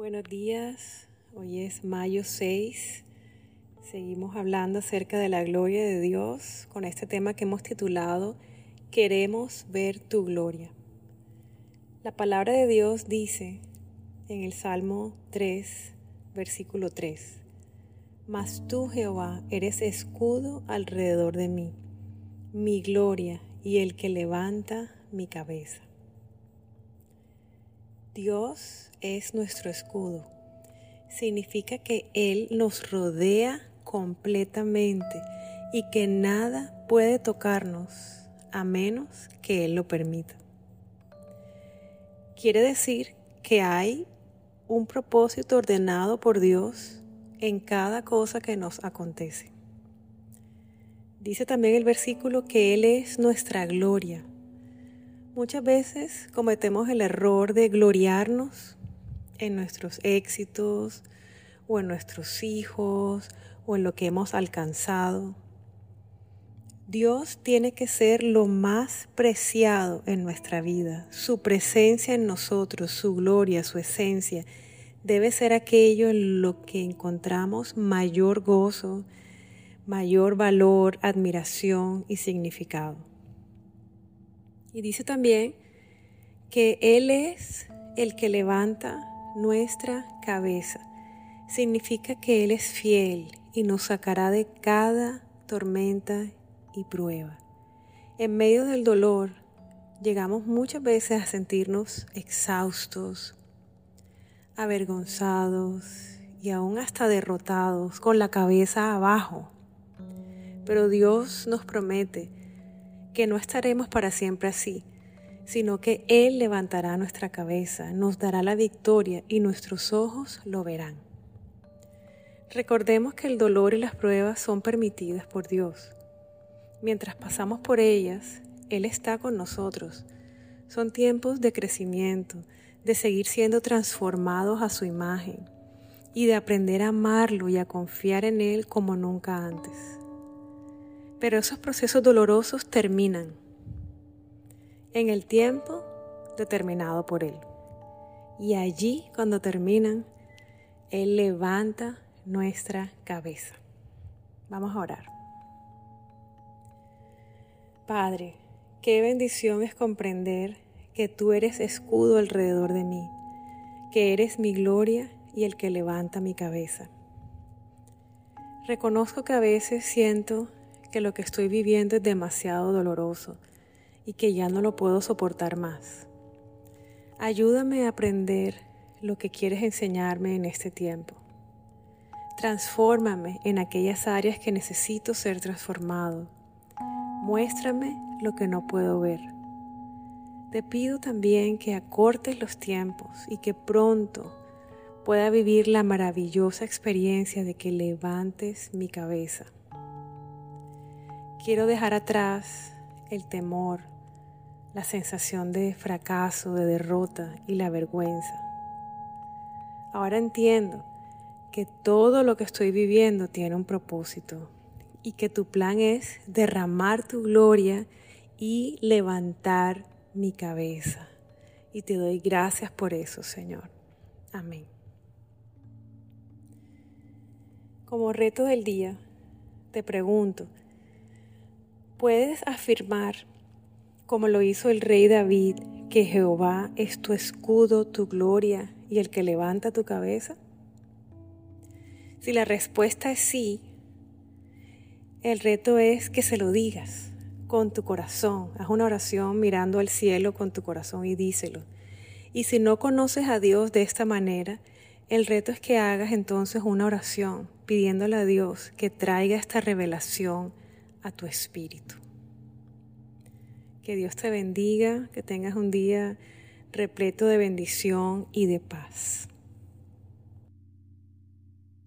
Buenos días, hoy es mayo 6. Seguimos hablando acerca de la gloria de Dios con este tema que hemos titulado Queremos ver tu gloria. La palabra de Dios dice en el Salmo 3, versículo 3, Mas tú, Jehová, eres escudo alrededor de mí, mi gloria y el que levanta mi cabeza. Dios es nuestro escudo. Significa que Él nos rodea completamente y que nada puede tocarnos a menos que Él lo permita. Quiere decir que hay un propósito ordenado por Dios en cada cosa que nos acontece. Dice también el versículo que Él es nuestra gloria Muchas veces cometemos el error de gloriarnos en nuestros éxitos o en nuestros hijos o en lo que hemos alcanzado. Dios tiene que ser lo más preciado en nuestra vida. Su presencia en nosotros, su gloria, su esencia, debe ser aquello en lo que encontramos mayor gozo, mayor valor, admiración y significado. Y dice también que Él es el que levanta nuestra cabeza. Significa que Él es fiel y nos sacará de cada tormenta y prueba. En medio del dolor llegamos muchas veces a sentirnos exhaustos, avergonzados y aún hasta derrotados, con la cabeza abajo. Pero Dios nos promete que no estaremos para siempre así, sino que Él levantará nuestra cabeza, nos dará la victoria y nuestros ojos lo verán. Recordemos que el dolor y las pruebas son permitidas por Dios. Mientras pasamos por ellas, Él está con nosotros. Son tiempos de crecimiento, de seguir siendo transformados a su imagen y de aprender a amarlo y a confiar en Él como nunca antes. Pero esos procesos dolorosos terminan en el tiempo determinado por Él. Y allí, cuando terminan, Él levanta nuestra cabeza. Vamos a orar. Padre, qué bendición es comprender que tú eres escudo alrededor de mí, que eres mi gloria y el que levanta mi cabeza. Reconozco que a veces siento que lo que estoy viviendo es demasiado doloroso y que ya no lo puedo soportar más. Ayúdame a aprender lo que quieres enseñarme en este tiempo. Transfórmame en aquellas áreas que necesito ser transformado. Muéstrame lo que no puedo ver. Te pido también que acortes los tiempos y que pronto pueda vivir la maravillosa experiencia de que levantes mi cabeza. Quiero dejar atrás el temor, la sensación de fracaso, de derrota y la vergüenza. Ahora entiendo que todo lo que estoy viviendo tiene un propósito y que tu plan es derramar tu gloria y levantar mi cabeza. Y te doy gracias por eso, Señor. Amén. Como reto del día, te pregunto, Puedes afirmar, como lo hizo el rey David, que Jehová es tu escudo, tu gloria y el que levanta tu cabeza? Si la respuesta es sí, el reto es que se lo digas con tu corazón. Haz una oración mirando al cielo con tu corazón y díselo. Y si no conoces a Dios de esta manera, el reto es que hagas entonces una oración pidiéndole a Dios que traiga esta revelación a tu espíritu. Que Dios te bendiga, que tengas un día repleto de bendición y de paz.